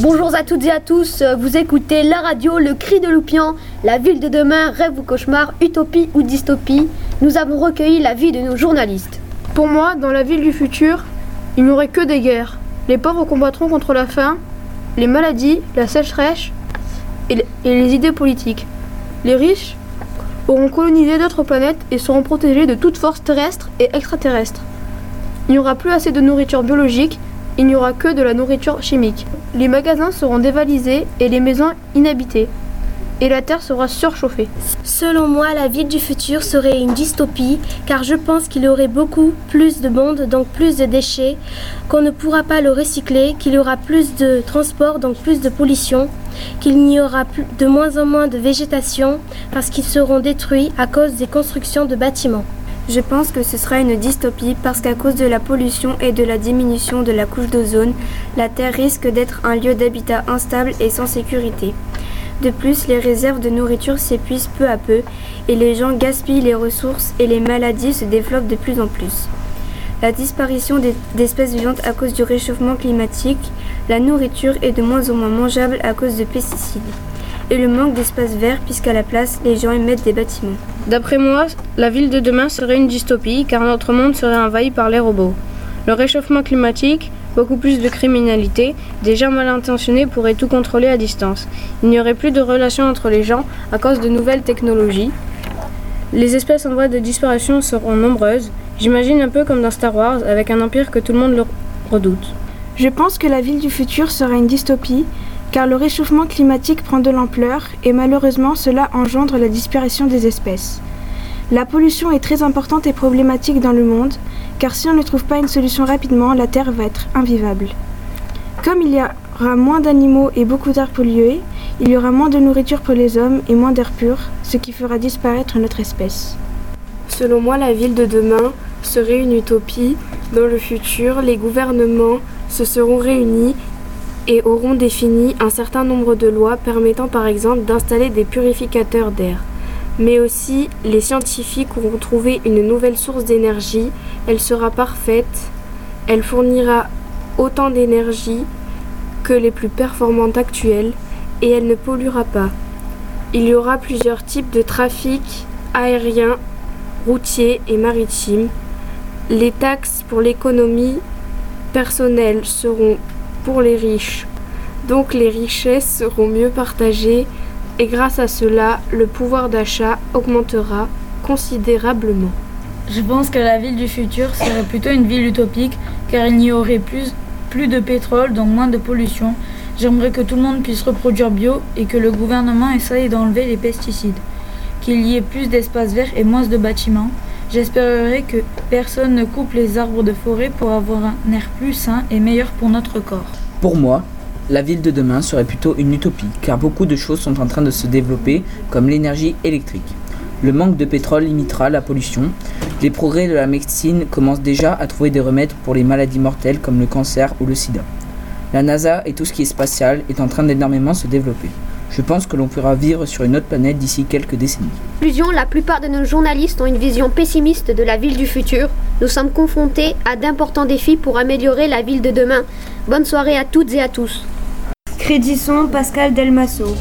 Bonjour à toutes et à tous, vous écoutez la radio Le Cri de Loupian, la ville de demain, rêve ou cauchemar, utopie ou dystopie. Nous avons recueilli la vie de nos journalistes. Pour moi, dans la ville du futur, il n'y aurait que des guerres. Les pauvres combattront contre la faim, les maladies, la sécheresse et les idées politiques. Les riches auront colonisé d'autres planètes et seront protégés de toute force terrestre et extraterrestre. Il n'y aura plus assez de nourriture biologique, il n'y aura que de la nourriture chimique. Les magasins seront dévalisés et les maisons inhabitées. Et la Terre sera surchauffée. Selon moi, la ville du futur serait une dystopie, car je pense qu'il y aurait beaucoup plus de monde, donc plus de déchets, qu'on ne pourra pas le recycler, qu'il y aura plus de transport, donc plus de pollution, qu'il n'y aura de moins en moins de végétation, parce qu'ils seront détruits à cause des constructions de bâtiments. Je pense que ce sera une dystopie parce qu'à cause de la pollution et de la diminution de la couche d'ozone, la Terre risque d'être un lieu d'habitat instable et sans sécurité. De plus, les réserves de nourriture s'épuisent peu à peu et les gens gaspillent les ressources et les maladies se développent de plus en plus. La disparition d'espèces vivantes à cause du réchauffement climatique, la nourriture est de moins en moins mangeable à cause de pesticides et le manque d'espace vert puisqu'à la place, les gens émettent des bâtiments. D'après moi, la ville de demain serait une dystopie car notre monde serait envahi par les robots. Le réchauffement climatique, beaucoup plus de criminalité, des gens mal intentionnés pourraient tout contrôler à distance. Il n'y aurait plus de relations entre les gens à cause de nouvelles technologies. Les espèces en voie de disparition seront nombreuses. J'imagine un peu comme dans Star Wars avec un empire que tout le monde redoute. Je pense que la ville du futur sera une dystopie car le réchauffement climatique prend de l'ampleur et malheureusement cela engendre la disparition des espèces. La pollution est très importante et problématique dans le monde, car si on ne trouve pas une solution rapidement, la Terre va être invivable. Comme il y aura moins d'animaux et beaucoup d'air pollué, il y aura moins de nourriture pour les hommes et moins d'air pur, ce qui fera disparaître notre espèce. Selon moi, la ville de demain serait une utopie. Dans le futur, les gouvernements se seront réunis et auront défini un certain nombre de lois permettant par exemple d'installer des purificateurs d'air. Mais aussi, les scientifiques auront trouvé une nouvelle source d'énergie, elle sera parfaite, elle fournira autant d'énergie que les plus performantes actuelles et elle ne polluera pas. Il y aura plusieurs types de trafic aérien, routier et maritime. Les taxes pour l'économie personnelle seront pour les riches. Donc les richesses seront mieux partagées et grâce à cela, le pouvoir d'achat augmentera considérablement. Je pense que la ville du futur serait plutôt une ville utopique car il n'y aurait plus, plus de pétrole, donc moins de pollution. J'aimerais que tout le monde puisse reproduire bio et que le gouvernement essaye d'enlever les pesticides. Qu'il y ait plus d'espaces verts et moins de bâtiments. J'espérerais que personne ne coupe les arbres de forêt pour avoir un air plus sain et meilleur pour notre corps. Pour moi, la ville de demain serait plutôt une utopie, car beaucoup de choses sont en train de se développer, comme l'énergie électrique. Le manque de pétrole limitera la pollution. Les progrès de la médecine commencent déjà à trouver des remèdes pour les maladies mortelles comme le cancer ou le sida. La NASA et tout ce qui est spatial est en train d'énormément se développer. Je pense que l'on pourra vivre sur une autre planète d'ici quelques décennies. Conclusion, la plupart de nos journalistes ont une vision pessimiste de la ville du futur. Nous sommes confrontés à d'importants défis pour améliorer la ville de demain. Bonne soirée à toutes et à tous. Crédisson Pascal Delmasso.